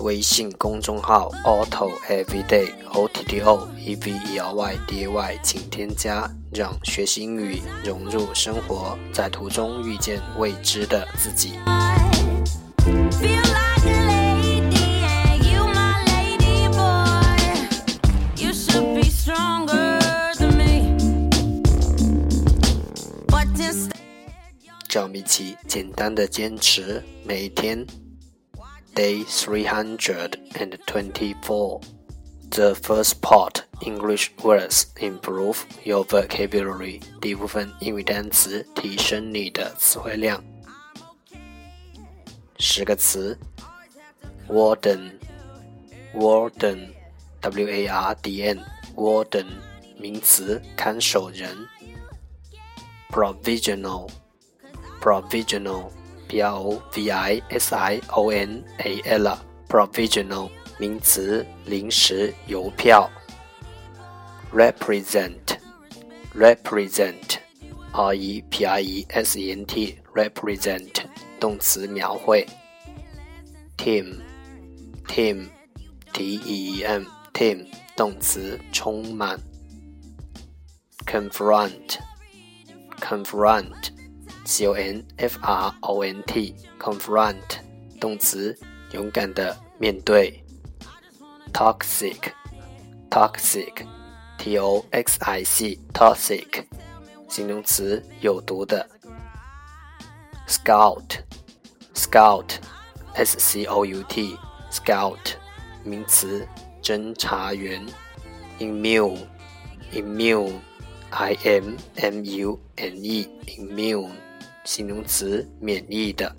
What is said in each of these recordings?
微信公众号 Auto Everyday O T T O E V E R Y D A Y，请添加，让学习英语融入生活，在途中遇见未知的自己。让我们一起简单的坚持，每一天。Day 324. The first part English words improve your vocabulary. 第一部分英语单词提升你的词汇量。十个词：warden，warden，w a r d n，warden，名词，看守人。provisional，provisional。 P R O V I S I O N A L，provisional 名词，临时邮票。represent，represent，R E P R E S E N T，represent 动词，描绘。team，team，T E E M，team 动词，充满。confront，confront。C O N F R O N T，confront，动词，勇敢的面对。Toxic，toxic，T O X I C，toxic，形容词，有毒的。Scout，scout，S C O U T，scout，名词，侦查员。Immune，immune，I M M U N E，immune。形容词，免疫的。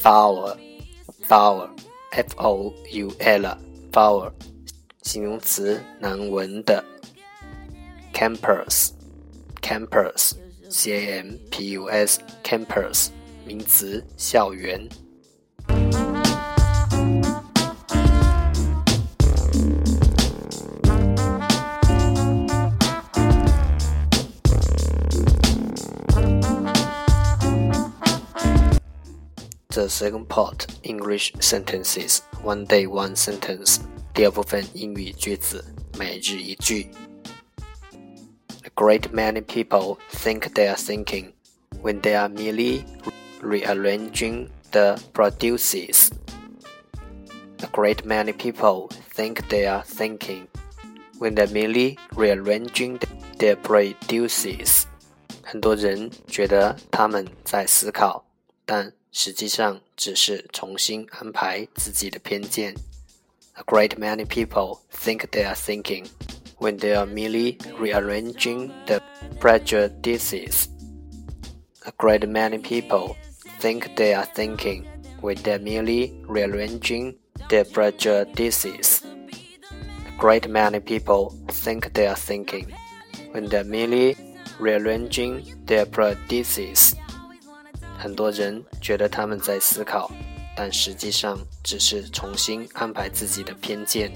foul，foul，f o u l，foul，形容词，难闻的。campus，campus，c a m p u s，campus，名词，校园。The second part English sentences one day one sentence. 第二部分英语句子每日一句。A great many people think they are thinking when they are merely rearranging the produces. A great many people think they are thinking when they're merely rearranging their produces. 很多人觉得他们在思考，但 实际上只是重新安排自己的偏见。A great many people think they are thinking when they are merely rearranging the prejudices. A great many people think they are thinking when they're merely rearranging their prejudices. A great many people think they are thinking when they're merely rearranging their prejudices. 很多人觉得他们在思考，但实际上只是重新安排自己的偏见。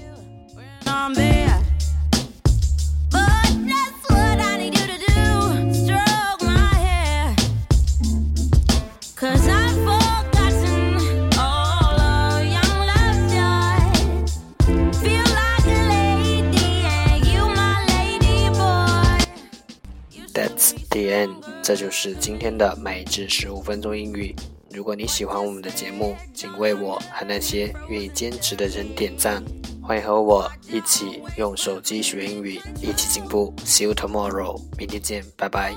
这就是今天的每日十五分钟英语。如果你喜欢我们的节目，请为我和那些愿意坚持的人点赞。欢迎和我一起用手机学英语，一起进步。See you tomorrow，明天见，拜拜。